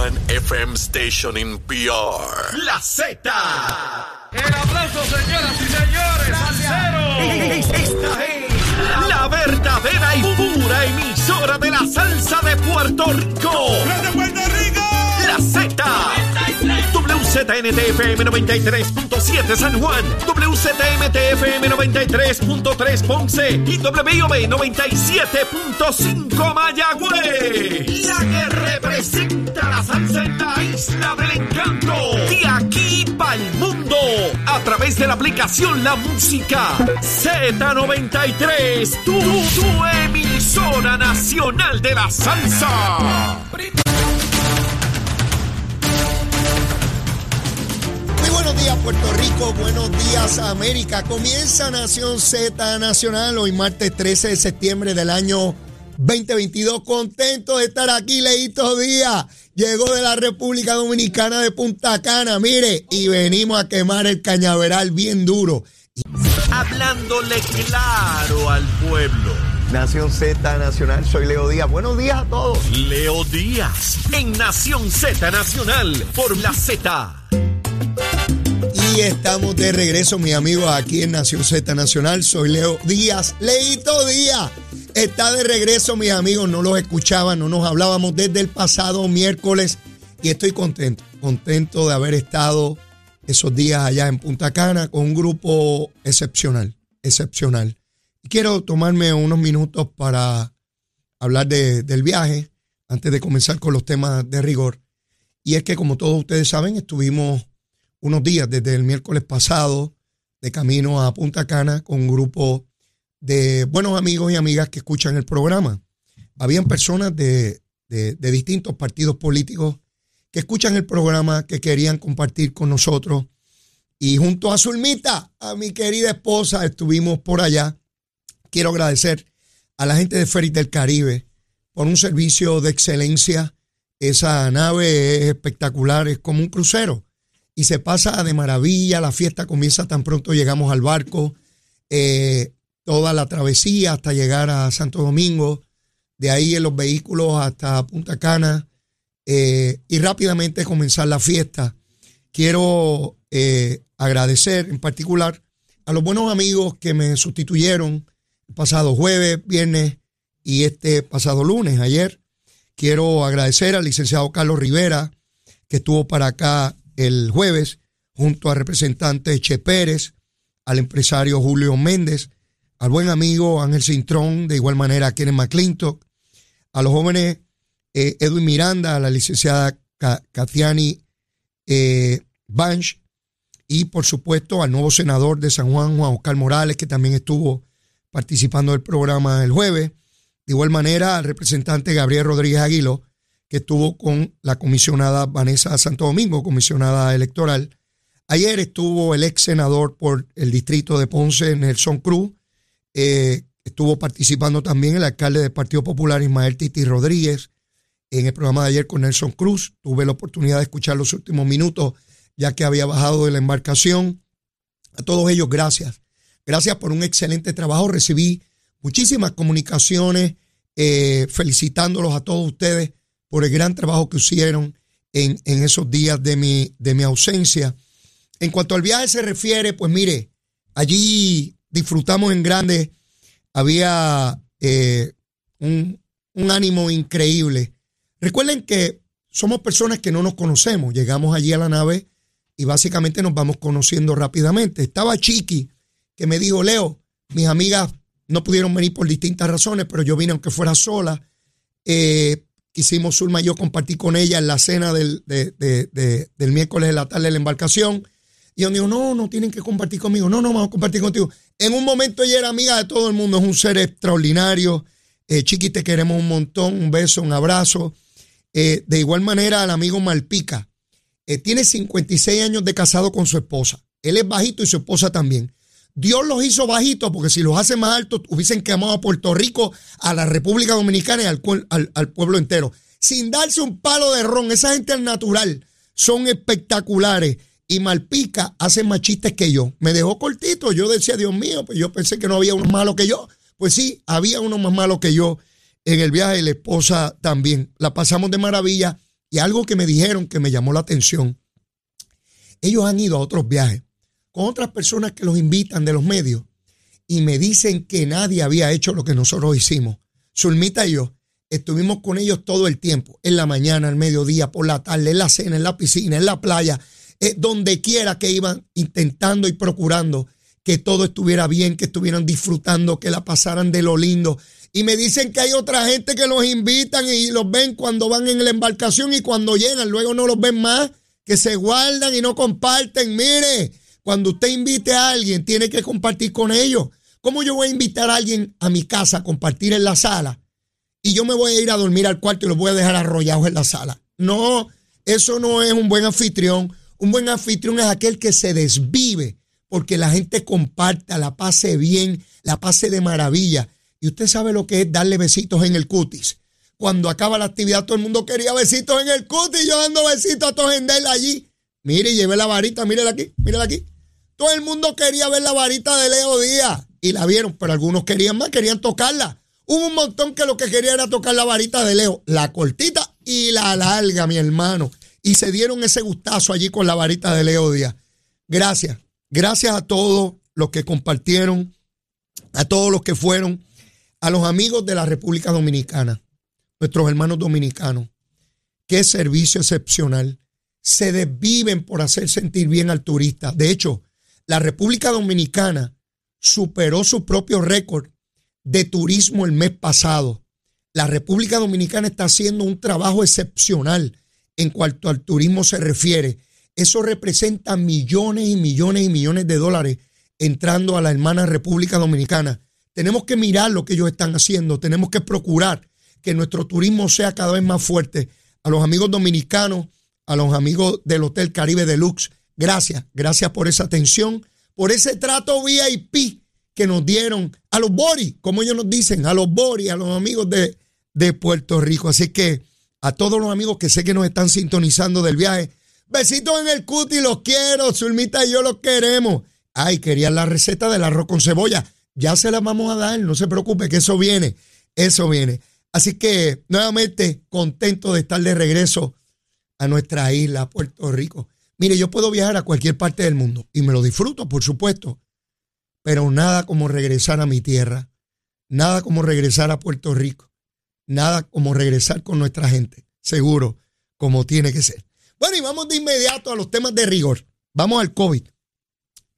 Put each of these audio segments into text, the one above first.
one FM station in PR. La Z. El aplauso, señoras y señores, al cero. Esta es la verdadera y pura emisora de la salsa de Puerto Rico. ¡De Puerto Rico! La Z. WZNTFM 93.7 San Juan, WZMTFM 93.3 Ponce y WIOB 97.5 Mayagüez. La que representa la salsa en la isla del encanto. De aquí para el mundo. A través de la aplicación La Música Z93. Tu, tu emisora nacional de la salsa. Muy buenos días Puerto Rico, buenos días América. Comienza Nación Z Nacional hoy martes 13 de septiembre del año 2022. Contento de estar aquí, Leito Díaz. Llegó de la República Dominicana de Punta Cana, mire, y venimos a quemar el cañaveral bien duro. Hablándole claro al pueblo. Nación Z Nacional, soy Leo Díaz. Buenos días a todos. Leo Díaz en Nación Z Nacional por la Z. Y estamos de regreso, mis amigos, aquí en Nación Z Nacional. Soy Leo Díaz. Leito Díaz está de regreso, mis amigos. No los escuchaban, no nos hablábamos desde el pasado miércoles. Y estoy contento, contento de haber estado esos días allá en Punta Cana con un grupo excepcional, excepcional. Quiero tomarme unos minutos para hablar de- del viaje antes de comenzar con los temas de rigor. Y es que, como todos ustedes saben, estuvimos unos días desde el miércoles pasado de camino a Punta Cana con un grupo de buenos amigos y amigas que escuchan el programa. Habían personas de, de- distintos partidos políticos que escuchan el programa, que querían compartir con nosotros. Y junto a Zulmita, a mi querida esposa, estuvimos por allá. Quiero agradecer a la gente de Ferry del Caribe por un servicio de excelencia. Esa nave es espectacular, es como un crucero y se pasa de maravilla. La fiesta comienza tan pronto llegamos al barco, eh, toda la travesía hasta llegar a Santo Domingo, de ahí en los vehículos hasta Punta Cana eh, y rápidamente comenzar la fiesta. Quiero eh, agradecer en particular a los buenos amigos que me sustituyeron el pasado jueves, viernes y este pasado lunes, ayer. Quiero agradecer al licenciado Carlos Rivera, que estuvo para acá el jueves, junto al representante Che Pérez, al empresario Julio Méndez, al buen amigo Ángel Cintrón, de igual manera a Kenneth McClintock, a los jóvenes eh, Edwin Miranda, a la licenciada Ca- Catiani eh, Banch, y por supuesto al nuevo senador de San Juan, Juan Oscar Morales, que también estuvo participando del programa el jueves. De igual manera al representante Gabriel Rodríguez Aguilo, que estuvo con la comisionada Vanessa Santo Domingo, comisionada electoral. Ayer estuvo el ex senador por el distrito de Ponce, Nelson Cruz. Eh, estuvo participando también el alcalde del Partido Popular, Ismael Titi Rodríguez, en el programa de ayer con Nelson Cruz. Tuve la oportunidad de escuchar los últimos minutos, ya que había bajado de la embarcación. A todos ellos, gracias. Gracias por un excelente trabajo. Recibí muchísimas comunicaciones eh, felicitándolos a todos ustedes por el gran trabajo que hicieron en, en esos días de mi, de mi ausencia. En cuanto al viaje se refiere, pues mire, allí disfrutamos en grande. Había eh, un, ánimo increíble. Recuerden que somos personas que no nos conocemos. Llegamos allí a la nave y básicamente nos vamos conociendo rápidamente. Estaba Chiqui, que me dijo, Leo, mis amigas no pudieron venir por distintas razones, pero yo vine aunque fuera sola. Eh, quisimos Zulma y yo compartir con ella en la cena del, de- de- de- del miércoles de la tarde de la embarcación. Y yo digo, no, no tienen que compartir conmigo. No, no, vamos a compartir contigo. En un momento ella era amiga de todo el mundo, es un ser extraordinario. Eh, Chiqui, te queremos un montón, un beso, un abrazo. Eh, de igual manera al amigo Malpica. Eh, tiene 56 años de casado con su esposa. Él es bajito y su esposa también. Dios los hizo bajitos porque si los hace más altos hubiesen quemado a Puerto Rico, a la República Dominicana y al, al pueblo entero. Sin darse un palo de ron. Esa gente al natural son espectaculares. Y Malpica hace más chistes que yo. Me dejó cortito. Yo decía, Dios mío, pues yo pensé que no había uno malo que yo. Pues sí, había uno más malo que yo en el viaje la esposa también. La pasamos de maravilla Y algo que me dijeron que me llamó la atención, ellos han ido a otros viajes con otras personas que los invitan de los medios y me dicen que nadie había hecho lo que nosotros hicimos. Zulmita y yo estuvimos con ellos todo el tiempo, en la mañana, al mediodía, por la tarde, en la cena, en la piscina, en la playa, donde quiera que iban intentando y procurando que todo estuviera bien, que estuvieran disfrutando, que la pasaran de lo lindo. Y me dicen que hay otra gente que los invitan y los ven cuando van en la embarcación y cuando llegan, luego no los ven más, que se guardan y no comparten. Mire, cuando usted invite a alguien, tiene que compartir con ellos. ¿Cómo yo voy a invitar a alguien a mi casa a compartir en la sala y yo me voy a ir a dormir al cuarto y los voy a dejar arrollados en la sala? No, eso no es un buen anfitrión. Un buen anfitrión es aquel que se desvive porque la gente comparta, la pase bien, la pase de maravilla. Y usted sabe lo que es darle besitos en el cutis. Cuando acaba la actividad, todo el mundo quería besitos en el cutis. Yo dando besitos a todos en allí. Mire, llevé la varita, mírela aquí, mírela aquí. Todo el mundo quería ver la varita de Leo Díaz y la vieron, pero algunos querían más, querían tocarla. Hubo un montón que lo que quería era tocar la varita de Leo, la cortita y la larga, mi hermano. Y se dieron ese gustazo allí con la varita de Leo Díaz. Gracias. Gracias a todos los que compartieron, a todos los que fueron, a los amigos de la República Dominicana, nuestros hermanos dominicanos. Qué servicio excepcional. Se desviven por hacer sentir bien al turista. De hecho, la República Dominicana superó su propio récord de turismo el mes pasado. La República Dominicana está haciendo un trabajo excepcional en cuanto al turismo se refiere. Eso representa millones y millones y millones de dólares entrando a la hermana República Dominicana. Tenemos que mirar lo que ellos están haciendo, tenemos que procurar que nuestro turismo sea cada vez más fuerte. A los amigos dominicanos, a los amigos del Hotel Caribe Deluxe, gracias, gracias por esa atención por ese trato VIP que nos dieron a los Bori, como ellos nos dicen, a los Bori, a los amigos de, de Puerto Rico. Así que a todos los amigos que sé que nos están sintonizando del viaje, besitos en el cuti, los quiero, Zulmita y yo los queremos. Ay, querían la receta del arroz con cebolla. Ya se la vamos a dar, no se preocupe, que eso viene, eso viene. Así que nuevamente contento de estar de regreso a nuestra isla, Puerto Rico. Mire, yo puedo viajar a cualquier parte del mundo y me lo disfruto, por supuesto, pero nada como regresar a mi tierra, nada como regresar a Puerto Rico, nada como regresar con nuestra gente, seguro, como tiene que ser. Bueno, y vamos de inmediato a los temas de rigor. Vamos al COVID.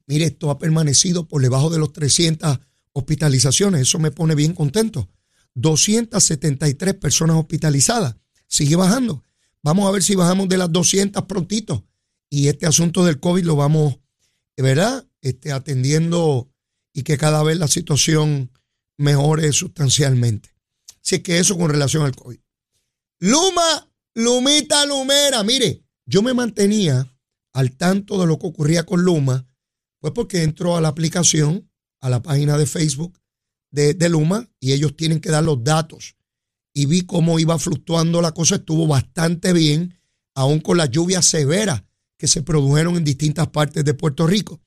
Mire, esto ha permanecido por debajo de los 300 hospitalizaciones, eso me pone bien contento. 273 personas hospitalizadas, sigue bajando. Vamos a ver si bajamos de las 200 prontito y este asunto del COVID lo vamos, ¿verdad? Este, atendiendo y que cada vez la situación mejore sustancialmente. Así que eso con relación al COVID. Luma, Lumita Lumera, mire, yo me mantenía al tanto de lo que ocurría con Luma, pues porque entró a la aplicación, a la página de Facebook de, de Luma, y ellos tienen que dar los datos. Y vi cómo iba fluctuando la cosa, estuvo bastante bien, aún con la lluvia severa que se produjeron en distintas partes de Puerto Rico.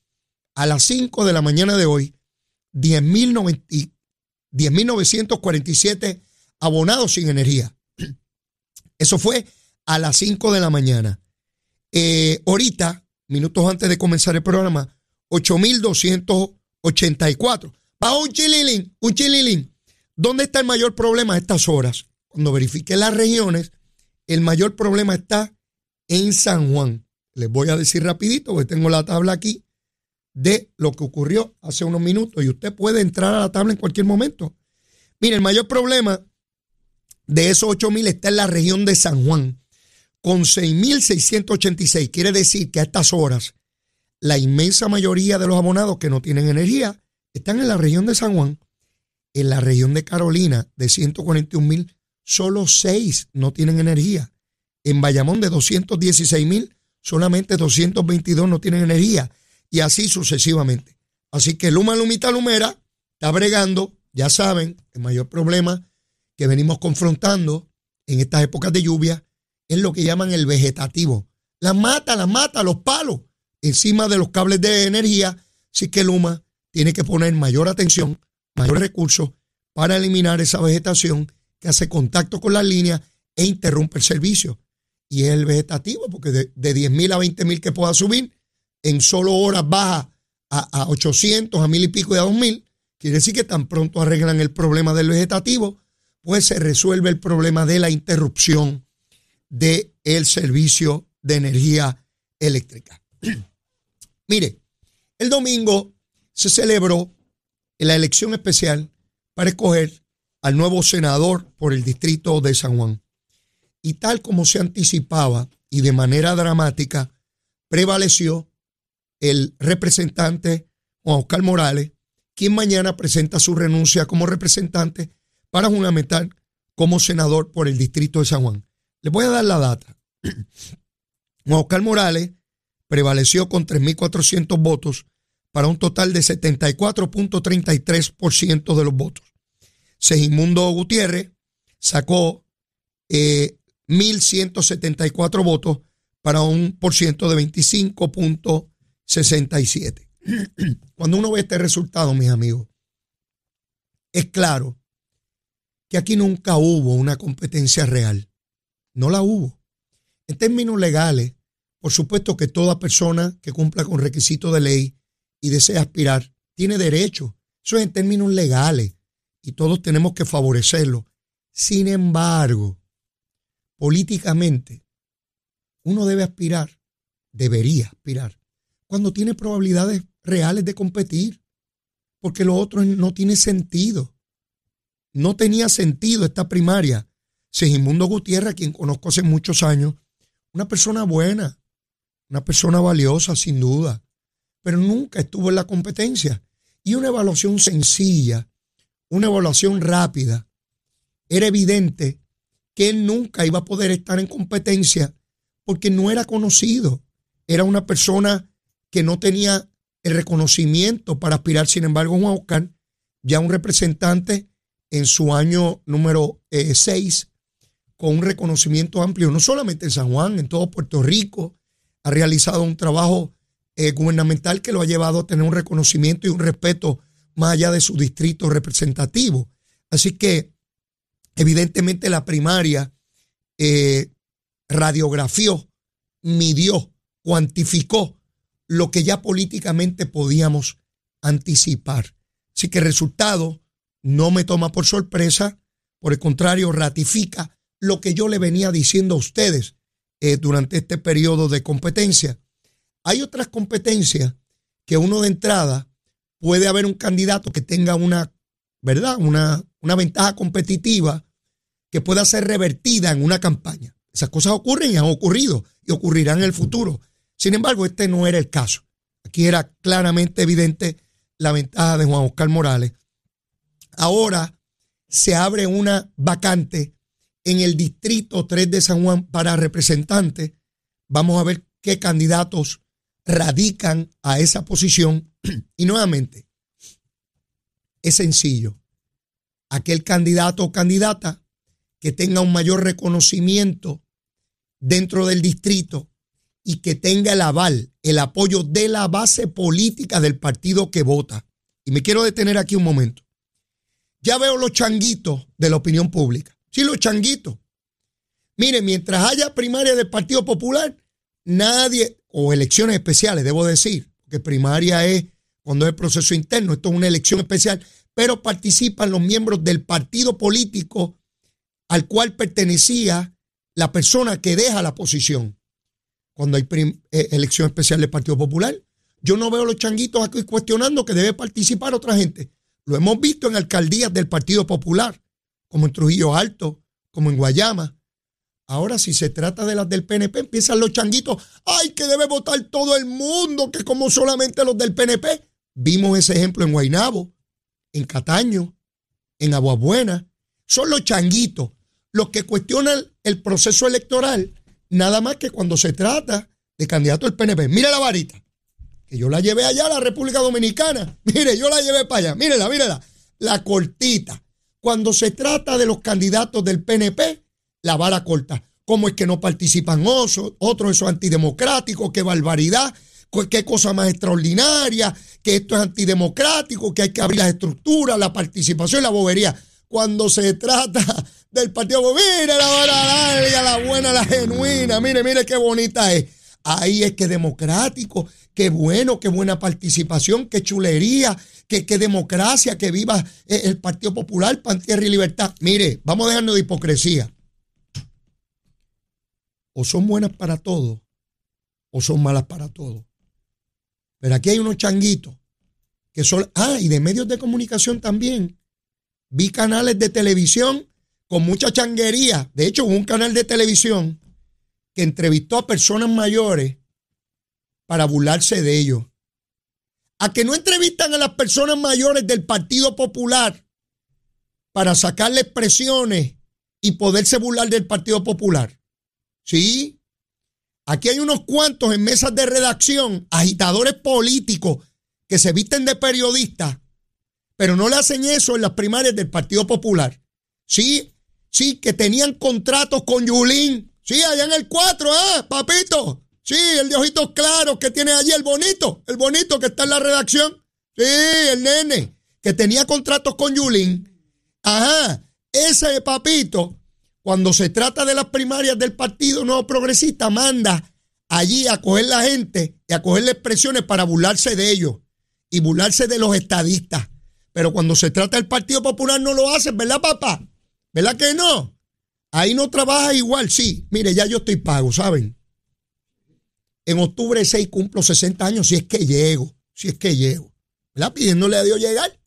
A las 5 de la mañana de hoy, 10.947 abonados sin energía. Eso fue a las 5 de la mañana. Eh, ahorita, minutos antes de comenzar el programa, 8.284. Bajo un chililín, un chililín. ¿Dónde está el mayor problema a estas horas? Cuando verifique las regiones, el mayor problema está en San Juan. Les voy a decir rapidito, porque tengo la tabla aquí de lo que ocurrió hace unos minutos y usted puede entrar a la tabla en cualquier momento. Mire, el mayor problema de esos 8 mil está en la región de San Juan, con 6.686. Quiere decir que a estas horas la inmensa mayoría de los abonados que no tienen energía están en la región de San Juan. En la región de Carolina, de 141 mil, solo 6 no tienen energía. En Bayamón, de 216 mil, solamente 222 no tienen energía y así sucesivamente. Así que Luma Lumita Lumera está bregando, ya saben, el mayor problema que venimos confrontando en estas épocas de lluvia es lo que llaman el vegetativo. La mata, la mata, los palos encima de los cables de energía. Así que Luma tiene que poner mayor atención, mayor recursos para eliminar esa vegetación que hace contacto con la línea e interrumpe el servicio. y es el vegetativo, porque de, de 10 mil a 20 mil que pueda subir, en solo horas baja a, a 800, a mil y pico y a 2 mil. Quiere decir que tan pronto arreglan el problema del vegetativo, pues se resuelve el problema de la interrupción del el servicio de energía eléctrica. Mire, el domingo se celebró la elección especial para escoger al nuevo senador por el distrito de San Juan. Y tal como se anticipaba y de manera dramática, prevaleció el representante Juan Oscar Morales, quien mañana presenta su renuncia como representante para juramentar como senador por el distrito de San Juan. Les voy a dar la data. Juan Oscar Morales prevaleció con 3.400 votos para un total de 74.33% de los votos. Segimundo Gutiérrez sacó 1.174 eh, votos para un por ciento de 25.67. Cuando uno ve este resultado, mis amigos, es claro que aquí nunca hubo una competencia real. No la hubo. En términos legales, por supuesto que toda persona que cumpla con requisitos de ley y desea aspirar tiene derecho. Eso es en términos legales y todos tenemos que favorecerlo. Sin embargo, políticamente, uno debe aspirar, debería aspirar, cuando tiene probabilidades reales de competir, porque lo otro no tiene sentido. No tenía sentido esta primaria. Segimundo Gutiérrez, quien conozco hace muchos años, una persona buena, una persona valiosa, sin duda, pero nunca estuvo en la competencia. Y una evaluación sencilla, una evaluación rápida, era evidente que él nunca iba a poder estar en competencia porque no era conocido. Era una persona que no tenía el reconocimiento para aspirar. Sin embargo, Juan Oscar, ya un representante en su año número 6, eh, con un reconocimiento amplio, no solamente en San Juan, en todo Puerto Rico, ha realizado un trabajo eh, gubernamental que lo ha llevado a tener un reconocimiento y un respeto más allá de su distrito representativo. Así que, evidentemente, la primaria eh, radiografió, midió, cuantificó lo que ya políticamente podíamos anticipar. Así que el resultado no me toma por sorpresa, por el contrario, ratifica lo que yo le venía diciendo a ustedes eh, durante este periodo de competencia. Hay otras competencias que uno de entrada puede haber un candidato que tenga una, ¿verdad? Una, una ventaja competitiva que pueda ser revertida en una campaña. Esas cosas ocurren y han ocurrido y ocurrirán en el futuro. Sin embargo, este no era el caso. Aquí era claramente evidente la ventaja de Juan Oscar Morales. Ahora se abre una vacante en el distrito 3 de San Juan para representantes. Vamos a ver qué candidatos radican a esa posición. Y nuevamente, es sencillo. Aquel candidato o candidata que tenga un mayor reconocimiento dentro del distrito y que tenga el aval, el apoyo de la base política del partido que vota. Y me quiero detener aquí un momento. Ya veo los changuitos de la opinión pública. Sí, los changuitos. Mire, mientras haya primaria del Partido Popular, nadie, o elecciones especiales, debo decir, porque primaria es cuando es proceso interno, esto es una elección especial, pero participan los miembros del partido político al cual pertenecía la persona que deja la posición. Cuando hay eh, elección especial del Partido Popular, yo no veo los changuitos aquí cuestionando que debe participar otra gente. Lo hemos visto en alcaldías del Partido Popular como en Trujillo Alto, como en Guayama. Ahora, si se trata de las del PNP, empiezan los changuitos. ¡Ay, que debe votar todo el mundo! Que como solamente los del PNP. Vimos ese ejemplo en Guainabo, en Cataño, en Aguabuena. Son los changuitos los que cuestionan el proceso electoral, nada más que cuando se trata de candidato del PNP. Mire la varita, que yo la llevé allá a la República Dominicana. Mire, yo la llevé para allá. Mírela, mírela. La cortita. Cuando se trata de los candidatos del PNP, la vara corta. ¿Cómo es que no participan otros? Otros, eso es antidemocrático, qué barbaridad, qué cosa más extraordinaria, que esto es antidemocrático, que hay que abrir las estructuras, la participación la bobería. Cuando se trata del partido, mire la la buena, la genuina, mire, mire qué bonita es. Ahí es que democrático, qué bueno, qué buena participación, qué chulería, qué, democracia, que viva eh, el Partido Popular, Pan Tierra y Libertad. Mire, vamos dejando de hipocresía. O son buenas para todos, o son malas para todos. Pero aquí hay unos changuitos que son, ah, y de medios de comunicación también. Vi canales de televisión con mucha changuería. De hecho, un canal de televisión que entrevistó a personas mayores para burlarse de ellos. A que no entrevistan a las personas mayores del Partido Popular para sacarle expresiones y poderse burlar del Partido Popular. Sí. Aquí hay unos cuantos en mesas de redacción, agitadores políticos que se visten de periodistas, pero no le hacen eso en las primarias del Partido Popular. Sí, sí, que tenían contratos con Yulín. Sí, allá en el 4, ¿ah, papito? Sí, el de ojitos claros que tiene allí, el bonito, el bonito que está en la redacción. Sí, el nene, que tenía contratos con Yulín. Ajá, ese papito, cuando se trata de las primarias del Partido Nuevo Progresista, manda allí a coger la gente y a cogerle expresiones para burlarse de ellos y burlarse de los estadistas. Pero cuando se trata del Partido Popular no lo hacen, ¿verdad, papá? ¿Verdad que no? Ahí no trabaja igual, sí. Mire, ya yo estoy pago, ¿saben? En octubre 6 cumplo 60 años, si es que llego, si es que llego. ¿Verdad? Pidiéndole a Dios llegar.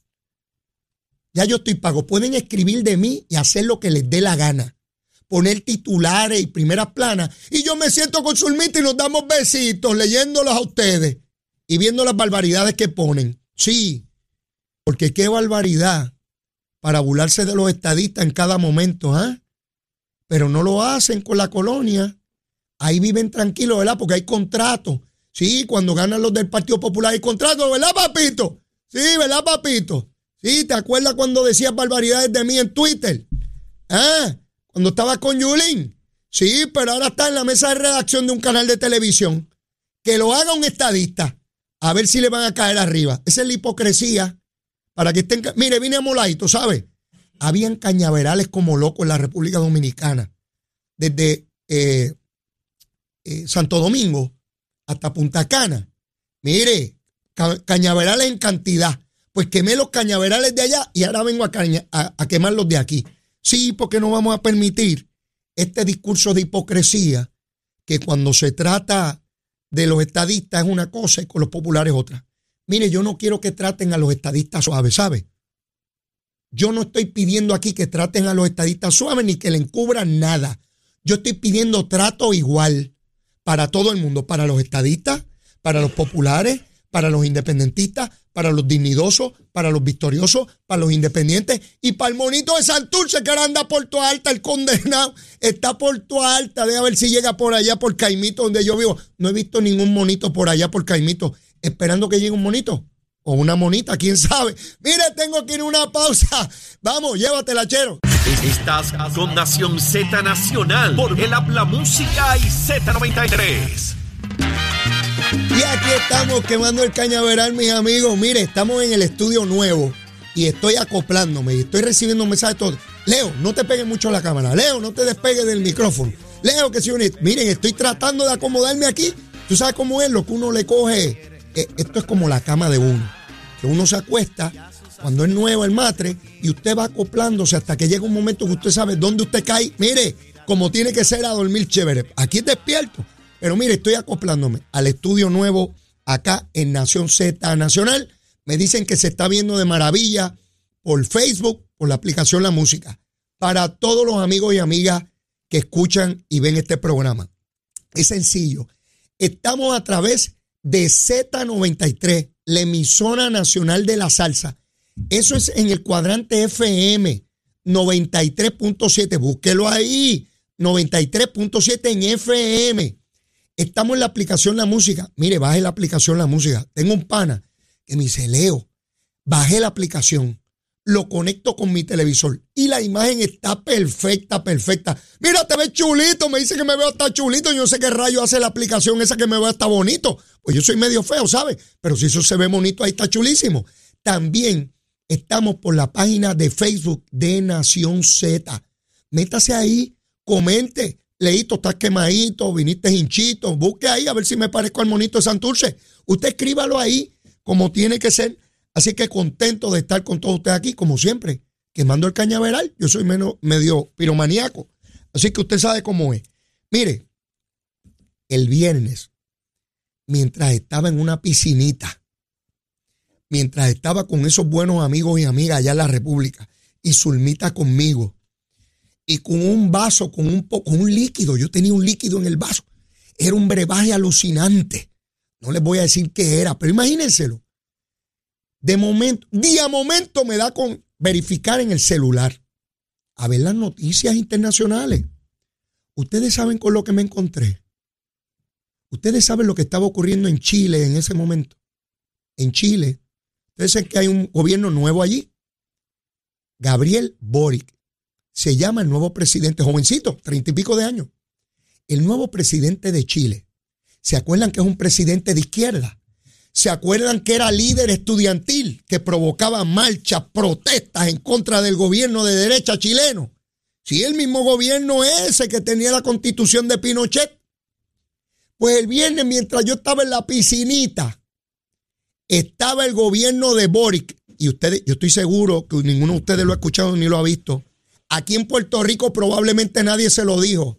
Ya yo estoy pago. Pueden escribir de mí y hacer lo que les dé la gana. Poner titulares y primeras planas. Y yo me siento con Zulmita y nos damos besitos leyéndolos a ustedes y viendo las barbaridades que ponen. Sí, porque qué barbaridad para burlarse de los estadistas en cada momento, ¿ah? Pero no lo hacen con la colonia. Ahí viven tranquilos, ¿verdad? Porque hay contratos. Sí, cuando ganan los del Partido Popular hay contratos, ¿verdad, papito? Sí, ¿verdad, papito? Sí, ¿te acuerdas cuando decías barbaridades de mí en Twitter? ¿Ah? Cuando estaba con Yulín. Sí, pero ahora está en la mesa de redacción de un canal de televisión. Que lo haga un estadista a ver si le van a caer arriba. Esa es la hipocresía. Para que estén. Mire, vine a Molaito, ¿sabe? Habían cañaverales como locos en la República Dominicana. Desde eh, eh, Santo Domingo hasta Punta Cana. Mire, cañaverales en cantidad. Pues quemé los cañaverales de allá y ahora vengo a, a, a quemar los de aquí. Sí, porque no vamos a permitir este discurso de hipocresía que cuando se trata de los estadistas es una cosa y con los populares otra. Mire, yo no quiero que traten a los estadistas suaves, ¿sabe? Yo no estoy pidiendo aquí que traten a los estadistas suaves ni que le encubran nada. Yo estoy pidiendo trato igual para todo el mundo, para los estadistas, para los populares, para los independentistas, para los dignidosos, para los victoriosos, para los independientes y para el monito de Santurce que ahora anda por tu alta, el condenado está por tu alta, a ver si llega por allá por Caimito donde yo vivo. No he visto ningún monito por allá por Caimito, esperando que llegue un monito o una monita, quién sabe. Mire, tengo que ir a una pausa. Vamos, llévatela, chero. Estás con Nación Z Nacional por el Habla Música y Z93. Y aquí estamos quemando el cañaveral, mis amigos. Mire, estamos en el estudio nuevo y estoy acoplándome y estoy recibiendo mensajes todos. Leo, no te pegues mucho a la cámara. Leo, no te despegues del micrófono. Leo, que si Miren, estoy tratando de acomodarme aquí. Tú sabes cómo es lo que uno le coge. Esto es como la cama de uno. Que uno se acuesta cuando es nuevo el matre y usted va acoplándose hasta que llega un momento que usted sabe dónde usted cae. Mire, como tiene que ser a dormir chévere. Aquí es despierto. Pero mire, estoy acoplándome al estudio nuevo acá en Nación Z Nacional. Me dicen que se está viendo de maravilla por Facebook, por la aplicación La Música. Para todos los amigos y amigas que escuchan y ven este programa. Es sencillo. Estamos a través de Z93, la emisora nacional de la salsa. Eso es en el cuadrante FM 93.7. Búsquelo ahí. 93.7 en FM. Estamos en la aplicación La Música. Mire, baje la aplicación La Música. Tengo un pana que me dice, Leo, bajé la aplicación, lo conecto con mi televisor y la imagen está perfecta, perfecta. Mira, te ves chulito, me dice que me veo hasta chulito. Yo sé qué rayo hace la aplicación esa que me veo hasta bonito. Pues yo soy medio feo, ¿sabes? Pero si eso se ve bonito, ahí está chulísimo. También Estamos por la página de Facebook de Nación Z. Métase ahí, comente. Leíto, estás quemadito, viniste hinchito. Busque ahí a ver si me parezco al monito de Santurce. Usted escríbalo ahí como tiene que ser. Así que contento de estar con todos ustedes aquí, como siempre, quemando el cañaveral. Yo soy menos, medio piromaníaco. Así que usted sabe cómo es. Mire, el viernes, mientras estaba en una piscinita, mientras estaba con esos buenos amigos y amigas allá en la República, y Zulmita conmigo, y con un vaso, con un, con un líquido, yo tenía un líquido en el vaso, era un brebaje alucinante. No les voy a decir qué era, pero imagínenselo. De momento, día momento me da con verificar en el celular, a ver las noticias internacionales. Ustedes saben con lo que me encontré. Ustedes saben lo que estaba ocurriendo en Chile en ese momento. En Chile, ustedes saben que hay un gobierno nuevo allí. Gabriel Boric se llama el nuevo presidente, jovencito, treinta y pico de años. El nuevo presidente de Chile. ¿Se acuerdan que es un presidente de izquierda? ¿Se acuerdan que era líder estudiantil que provocaba marchas, protestas en contra del gobierno de derecha chileno? Si el mismo gobierno ese que tenía la constitución de Pinochet. Pues el viernes, mientras yo estaba en la piscinita, estaba el gobierno de Boric. Y ustedes, yo estoy seguro que ninguno de ustedes lo ha escuchado ni lo ha visto. Aquí en Puerto Rico probablemente nadie se lo dijo.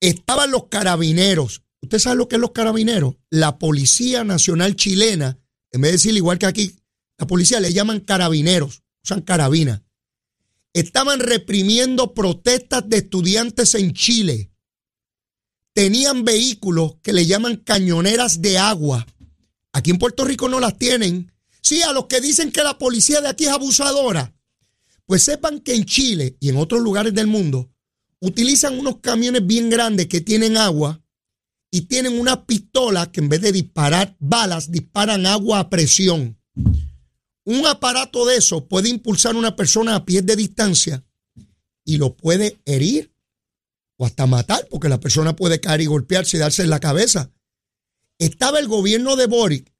Estaban los carabineros. ¿Usted sabe lo que es los carabineros? La Policía Nacional Chilena, en vez de decir igual que aquí, la policía le llaman carabineros, usan carabina. Estaban reprimiendo protestas de estudiantes en Chile. Tenían vehículos que le llaman cañoneras de agua. Aquí en Puerto Rico no las tienen. Sí, a los que dicen que la policía de aquí es abusadora. Pues sepan que en Chile y en otros lugares del mundo utilizan unos camiones bien grandes que tienen agua y tienen una pistola que en vez de disparar balas, disparan agua a presión. Un aparato de eso puede impulsar a una persona a pies de distancia y lo puede herir o hasta matar, porque la persona puede caer y golpearse y darse en la cabeza. Estaba el gobierno de Boric,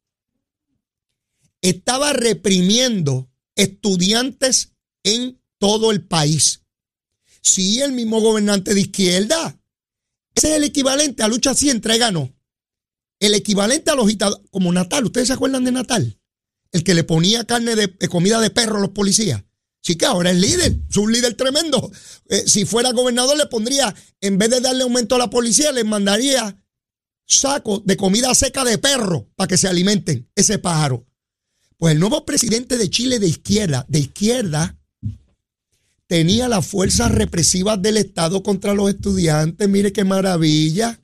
estaba reprimiendo estudiantes en todo el país. Sí, el mismo gobernante de izquierda ese es el equivalente a lucha así, entrega no. El equivalente a los agitadores, como Natal. ¿Ustedes se acuerdan de Natal? El que le ponía carne de, comida de perro a los policías. Sí que ahora es líder, es un líder tremendo. Eh, si fuera gobernador le pondría, en vez de darle aumento a la policía, le mandaría saco de comida seca de perro para que se alimenten ese pájaro. Pues el nuevo presidente de Chile de izquierda, de izquierda, tenía las fuerzas represivas del Estado contra los estudiantes. Mire qué maravilla.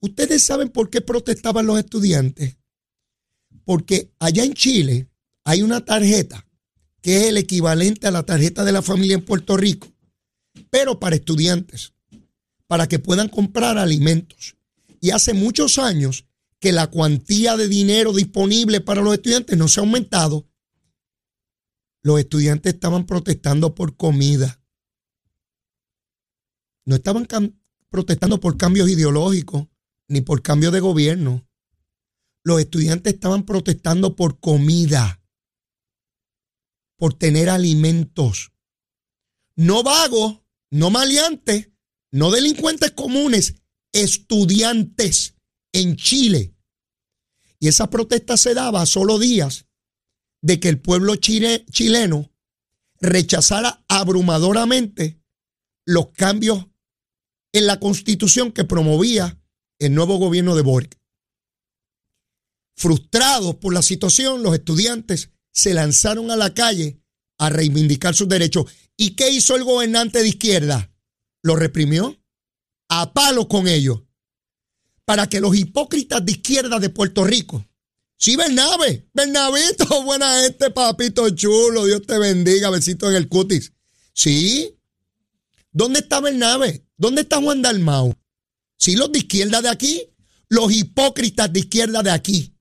¿Ustedes saben por qué protestaban los estudiantes? Porque allá en Chile hay una tarjeta que es el equivalente a la tarjeta de la familia en Puerto Rico, pero para estudiantes, para que puedan comprar alimentos. Y hace muchos años que la cuantía de dinero disponible para los estudiantes no se ha aumentado los estudiantes estaban protestando por comida. No estaban protestando por cambios ideológicos ni por cambio de gobierno. Los estudiantes estaban protestando por comida, por tener alimentos. No vagos, no maleantes, no delincuentes comunes, estudiantes en Chile. Y esa protesta se daba solo días de que el pueblo chileno rechazara abrumadoramente los cambios en la constitución que promovía el nuevo gobierno de Boric. Frustrados por la situación, los estudiantes se lanzaron a la calle a reivindicar sus derechos. ¿Y qué hizo el gobernante de izquierda? Lo reprimió a palo con ellos para que los hipócritas de izquierda de Puerto Rico Sí, Bernabe. Bernabito, buena gente, papito chulo. Dios te bendiga. Besito en el cutis. Sí. ¿Dónde está Bernabe? ¿Dónde está Juan Dalmau? Sí, los de izquierda de aquí. Los hipócritas de izquierda de aquí.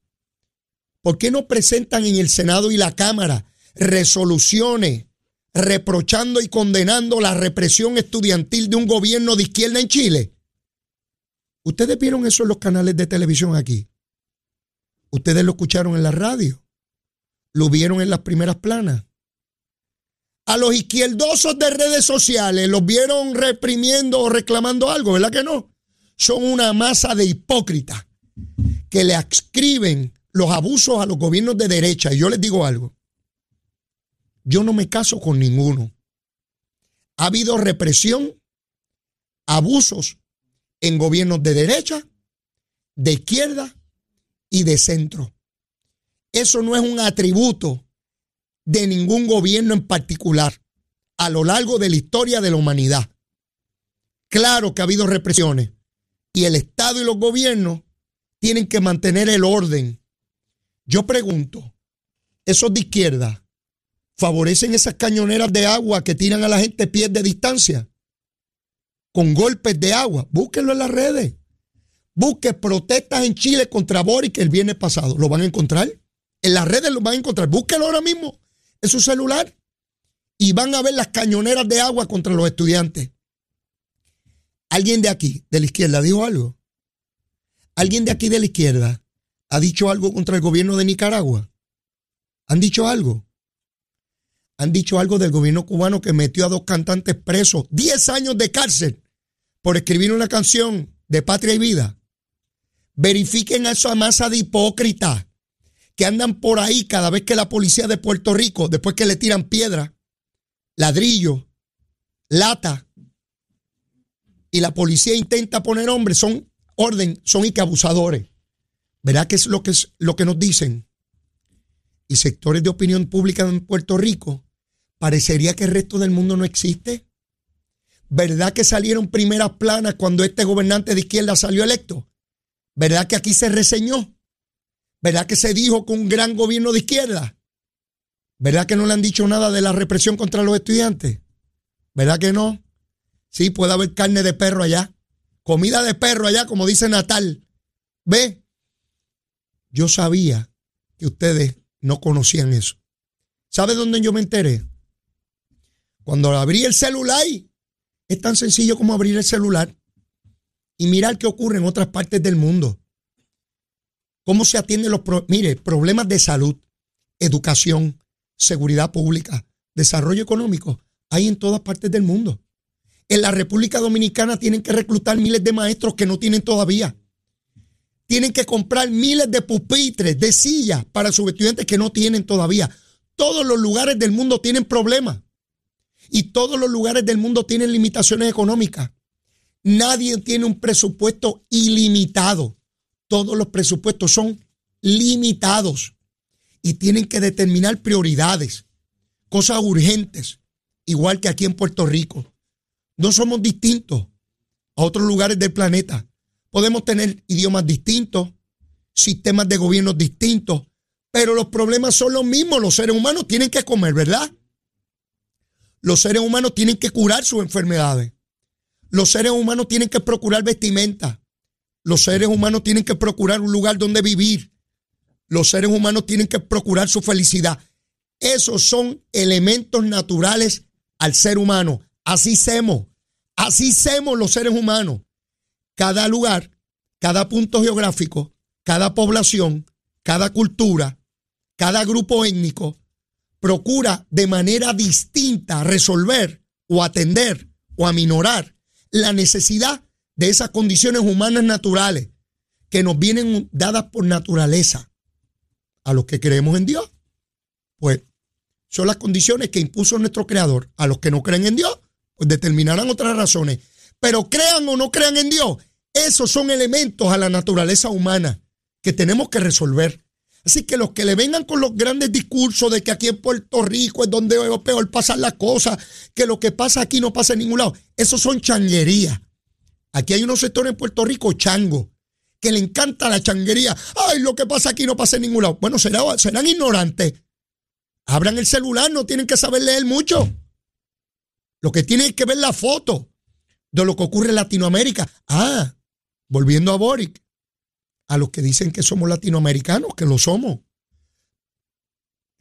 ¿Por qué no presentan en el Senado y la Cámara resoluciones reprochando y condenando la represión estudiantil de un gobierno de izquierda en Chile? ¿Ustedes vieron eso en los canales de televisión aquí? Ustedes lo escucharon en la radio. lo vieron en las primeras planas. A los izquierdosos de redes sociales los vieron reprimiendo o reclamando algo, ¿verdad que no? Son una masa de hipócritas que le adscriben los abusos a los gobiernos de derecha. Y yo les digo algo, yo no me caso con ninguno. Ha habido represión, abusos en gobiernos de derecha, de izquierda y de centro. Eso no es un atributo de ningún gobierno en particular a lo largo de la historia de la humanidad. Claro que ha habido represiones y el Estado y los gobiernos tienen que mantener el orden. Yo pregunto, ¿esos de izquierda favorecen esas cañoneras de agua que tiran a la gente pies de distancia? Con golpes de agua. Búsquenlo en las redes. Busque protestas en Chile contra Boric el viernes pasado. ¿Lo van a encontrar? En las redes lo van a encontrar. Búsquelo ahora mismo en su celular. Y van a ver las cañoneras de agua contra los estudiantes. ¿Alguien de aquí, de la izquierda, dijo algo? ¿Alguien de aquí de la izquierda ha dicho algo contra el gobierno de Nicaragua? ¿Han dicho algo? Han dicho algo del gobierno cubano que metió a dos cantantes presos, 10 años de cárcel, por escribir una canción de patria y vida. Verifiquen a esa masa de hipócritas que andan por ahí cada vez que la policía de Puerto Rico, después que le tiran piedra, ladrillo, lata, y la policía intenta poner hombres, son orden, son y que abusadores. ¿Verdad que es lo que, es lo que nos dicen? Y sectores de opinión pública en Puerto Rico, parecería que el resto del mundo no existe. ¿Verdad que salieron primeras planas cuando este gobernante de izquierda salió electo? ¿Verdad que aquí se reseñó? ¿Verdad que se dijo que un gran gobierno de izquierda? ¿Verdad que no le han dicho nada de la represión contra los estudiantes? ¿Verdad que no? Sí, puede haber carne de perro allá. Comida de perro allá, como dice Natal. ¿Ve? Yo sabía que ustedes no conocían eso. ¿Sabe dónde yo me enteré? Cuando abrí el celular, es tan sencillo como abrir el celular y mirar qué ocurre en otras partes del mundo. Cómo se atienden los mire, problemas de salud, educación, seguridad pública, desarrollo económico, hay en todas partes del mundo. En la República Dominicana tienen que reclutar miles de maestros que no tienen todavía. Tienen que comprar miles de pupitres, de sillas para sus estudiantes que no tienen todavía. Todos los lugares del mundo tienen problemas. Y todos los lugares del mundo tienen limitaciones económicas. Nadie tiene un presupuesto ilimitado. Todos los presupuestos son limitados y tienen que determinar prioridades, cosas urgentes, igual que aquí en Puerto Rico. No somos distintos a otros lugares del planeta. Podemos tener idiomas distintos, sistemas de gobierno distintos, pero los problemas son los mismos. Los seres humanos tienen que comer, ¿verdad? Los seres humanos tienen que curar sus enfermedades. Los seres humanos tienen que procurar vestimenta. Los seres humanos tienen que procurar un lugar donde vivir. Los seres humanos tienen que procurar su felicidad. Esos son elementos naturales al ser humano. Así somos. Así somos los seres humanos. Cada lugar, cada punto geográfico, cada población, cada cultura, cada grupo étnico procura de manera distinta resolver o atender o aminorar la necesidad de esas condiciones humanas naturales que nos vienen dadas por naturaleza a los que creemos en Dios. Pues son las condiciones que impuso nuestro Creador. A los que no creen en Dios, pues determinarán otras razones. Pero crean o no crean en Dios, esos son elementos a la naturaleza humana que tenemos que resolver. Así que los que le vengan con los grandes discursos de que aquí en Puerto Rico es donde es peor pasan las cosas, que lo que pasa aquí no pasa en ningún lado, esos son changuerías. Aquí hay unos sectores en Puerto Rico chango, que le encanta la changuería. Ay, lo que pasa aquí no pasa en ningún lado. Bueno, serán, serán ignorantes. Abran el celular, no tienen que saber leer mucho. Lo que tienen es que ver la foto de lo que ocurre en Latinoamérica. Ah, volviendo a Boric a los que dicen que somos latinoamericanos, que lo somos.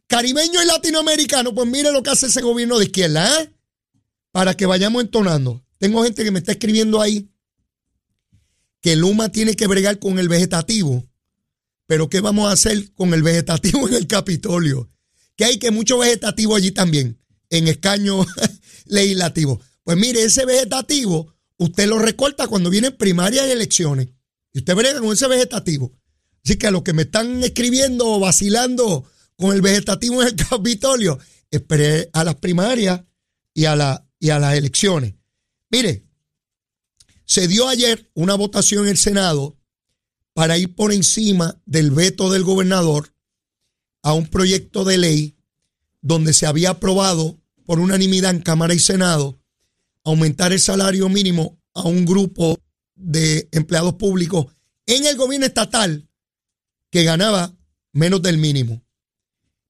Caribeño y latinoamericano, pues mire lo que hace ese gobierno de izquierda, ¿eh? Para que vayamos entonando. Tengo gente que me está escribiendo ahí que Luma tiene que bregar con el vegetativo, pero ¿qué vamos a hacer con el vegetativo en el Capitolio? que hay que mucho vegetativo allí también, en escaño legislativo. Pues mire, ese vegetativo, usted lo recorta cuando vienen primarias y elecciones. Y usted brega con ese vegetativo. Así que a los que me están escribiendo o vacilando con el vegetativo en el Capitolio, esperé a las primarias y a, la, y a las elecciones. Mire, se dio ayer una votación en el Senado para ir por encima del veto del gobernador a un proyecto de ley donde se había aprobado por unanimidad en Cámara y Senado aumentar el salario mínimo a un grupo de empleados públicos en el gobierno estatal que ganaba menos del mínimo.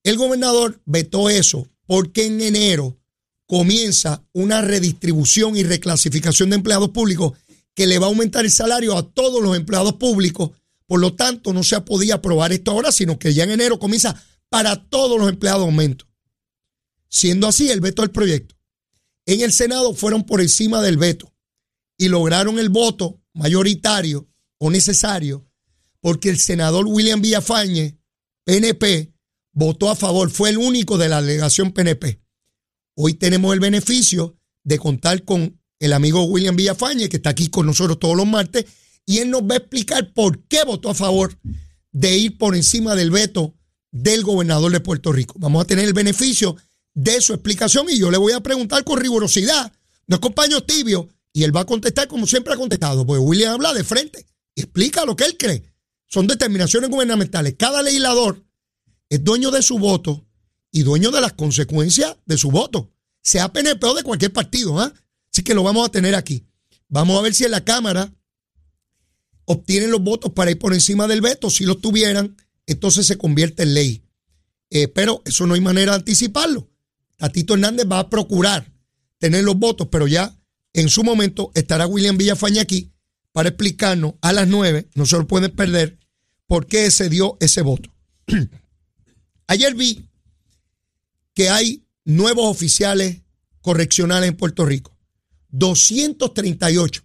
El gobernador vetó eso porque en enero comienza una redistribución y reclasificación de empleados públicos que le va a aumentar el salario a todos los empleados públicos. Por lo tanto, no se podía aprobar esto ahora, sino que ya en enero comienza para todos los empleados aumento. Siendo así, el veto del proyecto. En el Senado fueron por encima del veto y lograron el voto mayoritario o necesario porque el senador William Villafañe, PNP, votó a favor. Fue el único de la delegación PNP. Hoy tenemos el beneficio de contar con el amigo William Villafañe, que está aquí con nosotros todos los martes, y él nos va a explicar por qué votó a favor de ir por encima del veto del gobernador de Puerto Rico. Vamos a tener el beneficio de su explicación y yo le voy a preguntar con rigurosidad, no es tibio, y él va a contestar como siempre ha contestado, porque William habla de frente y explica lo que él cree. Son determinaciones gubernamentales. Cada legislador es dueño de su voto y dueño de las consecuencias de su voto, sea PNP o de cualquier partido. ¿ah? Así que lo vamos a tener aquí. Vamos a ver si en la Cámara obtienen los votos para ir por encima del veto. Si los tuvieran, entonces se convierte en ley. Eh, pero eso no hay manera de anticiparlo. Tatito Hernández va a procurar tener los votos, pero ya en su momento estará William Villafaña aquí para explicarnos a las nueve, no se lo pueden perder, por qué se dio ese voto. Ayer vi que hay nuevos oficiales correccionales en Puerto Rico. 238.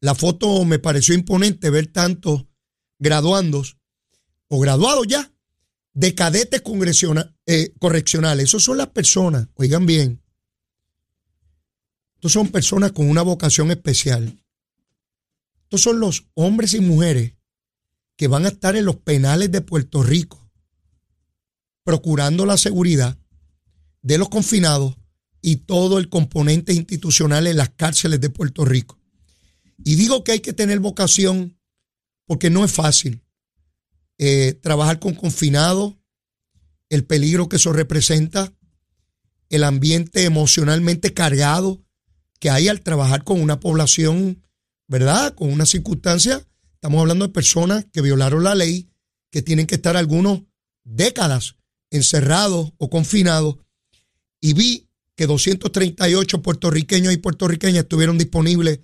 La foto me pareció imponente ver tantos graduandos o graduados ya de cadetes eh, correccionales. Esas son las personas, oigan bien, estos son personas con una vocación especial. Estos son los hombres y mujeres que van a estar en los penales de Puerto Rico procurando la seguridad de los confinados y todo el componente institucional en las cárceles de Puerto Rico. Y digo que hay que tener vocación porque no es fácil eh, trabajar con confinados, el peligro que eso representa, el ambiente emocionalmente cargado que hay al trabajar con una población, ¿verdad? Con una circunstancia. Estamos hablando de personas que violaron la ley, que tienen que estar algunos décadas encerrados o confinados. Y vi que 238 puertorriqueños y puertorriqueñas estuvieron disponibles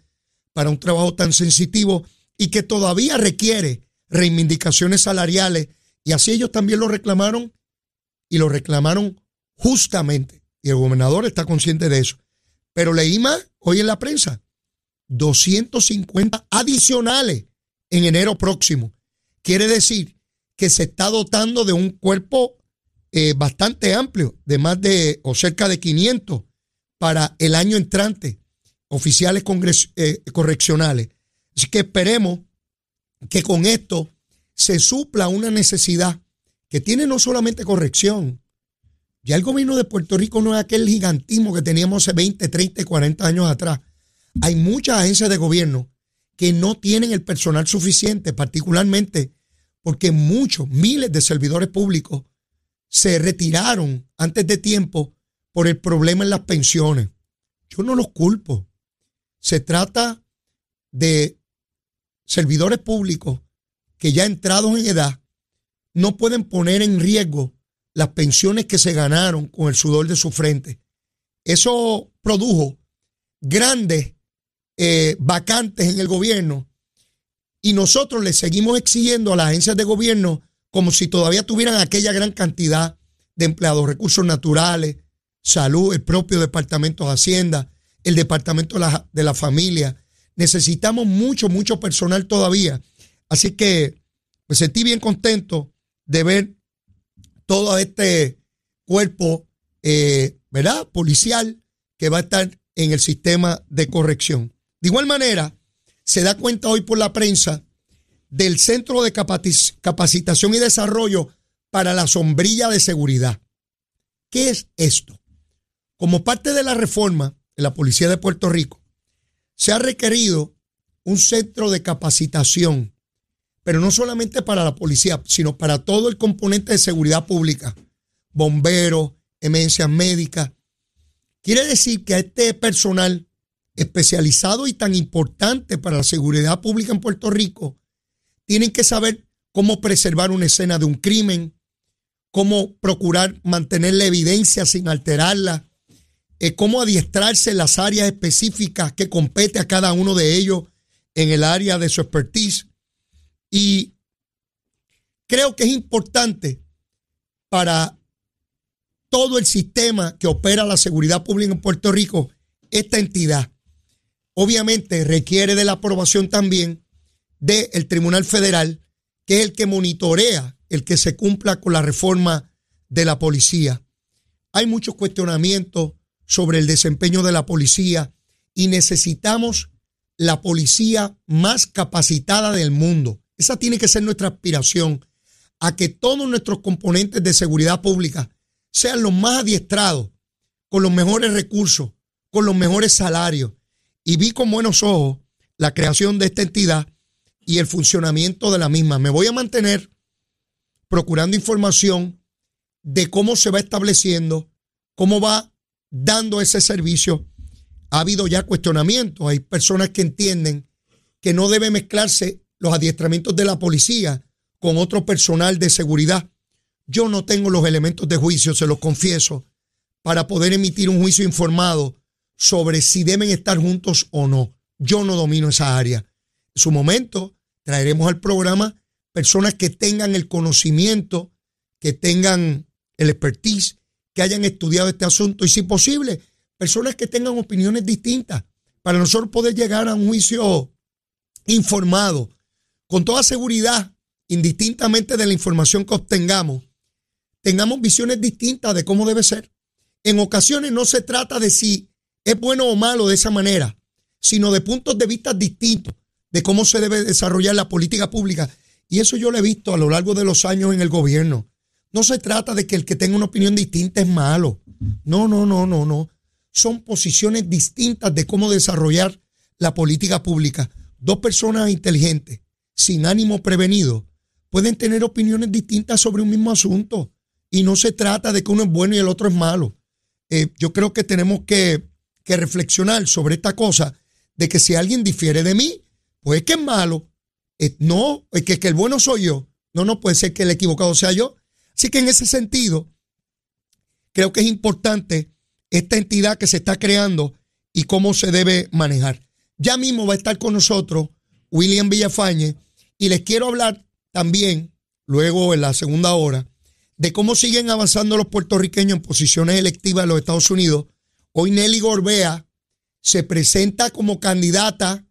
para un trabajo tan sensitivo y que todavía requiere reivindicaciones salariales. Y así ellos también lo reclamaron y lo reclamaron justamente. Y el gobernador está consciente de eso. Pero leí más hoy en la prensa. 250 adicionales en enero próximo. Quiere decir que se está dotando de un cuerpo eh, bastante amplio, de más de o cerca de 500 para el año entrante, oficiales eh, correccionales. Así que esperemos que con esto se supla una necesidad que tiene no solamente corrección. Ya el gobierno de Puerto Rico no es aquel gigantismo que teníamos hace 20, 30, 40 años atrás. Hay muchas agencias de gobierno que no tienen el personal suficiente, particularmente porque muchos, miles de servidores públicos se retiraron antes de tiempo por el problema en las pensiones. Yo no los culpo. Se trata de servidores públicos que ya entrados en edad no pueden poner en riesgo las pensiones que se ganaron con el sudor de su frente. Eso produjo grandes eh, vacantes en el gobierno y nosotros le seguimos exigiendo a las agencias de gobierno como si todavía tuvieran aquella gran cantidad de empleados, recursos naturales, salud, el propio Departamento de Hacienda, el Departamento de la, de la Familia. Necesitamos mucho, mucho personal todavía. Así que me sentí bien contento de ver todo este cuerpo, eh, ¿verdad? Policial que va a estar en el sistema de corrección. De igual manera, se da cuenta hoy por la prensa del Centro de Capacitación y Desarrollo para la Sombrilla de Seguridad. ¿Qué es esto? Como parte de la reforma en la Policía de Puerto Rico, se ha requerido un centro de capacitación, pero no solamente para la policía, sino para todo el componente de seguridad pública, bomberos, emergencias médicas. Quiere decir que a este personal especializado y tan importante para la seguridad pública en Puerto Rico, tienen que saber cómo preservar una escena de un crimen, cómo procurar mantener la evidencia sin alterarla, eh, cómo adiestrarse en las áreas específicas que compete a cada uno de ellos en el área de su expertise. Y creo que es importante para todo el sistema que opera la seguridad pública en Puerto Rico, esta entidad. Obviamente requiere de la aprobación también del Tribunal Federal, que es el que monitorea el que se cumpla con la reforma de la policía. Hay muchos cuestionamientos sobre el desempeño de la policía y necesitamos la policía más capacitada del mundo. Esa tiene que ser nuestra aspiración, a que todos nuestros componentes de seguridad pública sean los más adiestrados, con los mejores recursos, con los mejores salarios. Y vi con buenos ojos la creación de esta entidad y el funcionamiento de la misma. Me voy a mantener procurando información de cómo se va estableciendo, cómo va dando ese servicio. Ha habido ya cuestionamientos. Hay personas que entienden que no debe mezclarse los adiestramientos de la policía con otro personal de seguridad. Yo no tengo los elementos de juicio, se los confieso, para poder emitir un juicio informado sobre si deben estar juntos o no. Yo no domino esa área. En su momento traeremos al programa personas que tengan el conocimiento, que tengan el expertise, que hayan estudiado este asunto y si posible, personas que tengan opiniones distintas para nosotros poder llegar a un juicio informado, con toda seguridad, indistintamente de la información que obtengamos, tengamos visiones distintas de cómo debe ser. En ocasiones no se trata de si es bueno o malo de esa manera, sino de puntos de vista distintos de cómo se debe desarrollar la política pública. Y eso yo lo he visto a lo largo de los años en el gobierno. No se trata de que el que tenga una opinión distinta es malo. No, no, no, no, no. Son posiciones distintas de cómo desarrollar la política pública. Dos personas inteligentes, sin ánimo prevenido, pueden tener opiniones distintas sobre un mismo asunto. Y no se trata de que uno es bueno y el otro es malo. Eh, yo creo que tenemos que, que reflexionar sobre esta cosa de que si alguien difiere de mí, pues es que es malo. No, es que, que el bueno soy yo. No, no puede ser que el equivocado sea yo. Así que en ese sentido, creo que es importante esta entidad que se está creando y cómo se debe manejar. Ya mismo va a estar con nosotros William Villafañe y les quiero hablar también, luego en la segunda hora, de cómo siguen avanzando los puertorriqueños en posiciones electivas de los Estados Unidos. Hoy Nelly Gorbea se presenta como candidata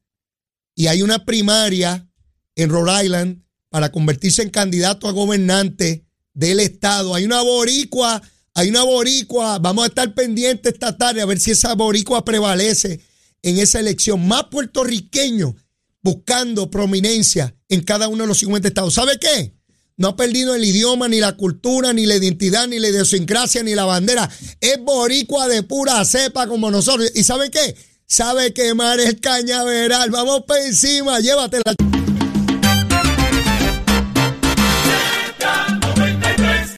y hay una primaria en Rhode Island para convertirse en candidato a gobernante del estado. Hay una boricua, hay una boricua. Vamos a estar pendientes esta tarde a ver si esa boricua prevalece en esa elección. Más puertorriqueños buscando prominencia en cada uno de los 50 estados. ¿Sabe qué? No ha perdido el idioma, ni la cultura, ni la identidad, ni la idiosincrasia, ni la bandera. Es boricua de pura cepa como nosotros. ¿Y sabe qué? sabe quemar el cañaveral. Vamos para encima, llévatela.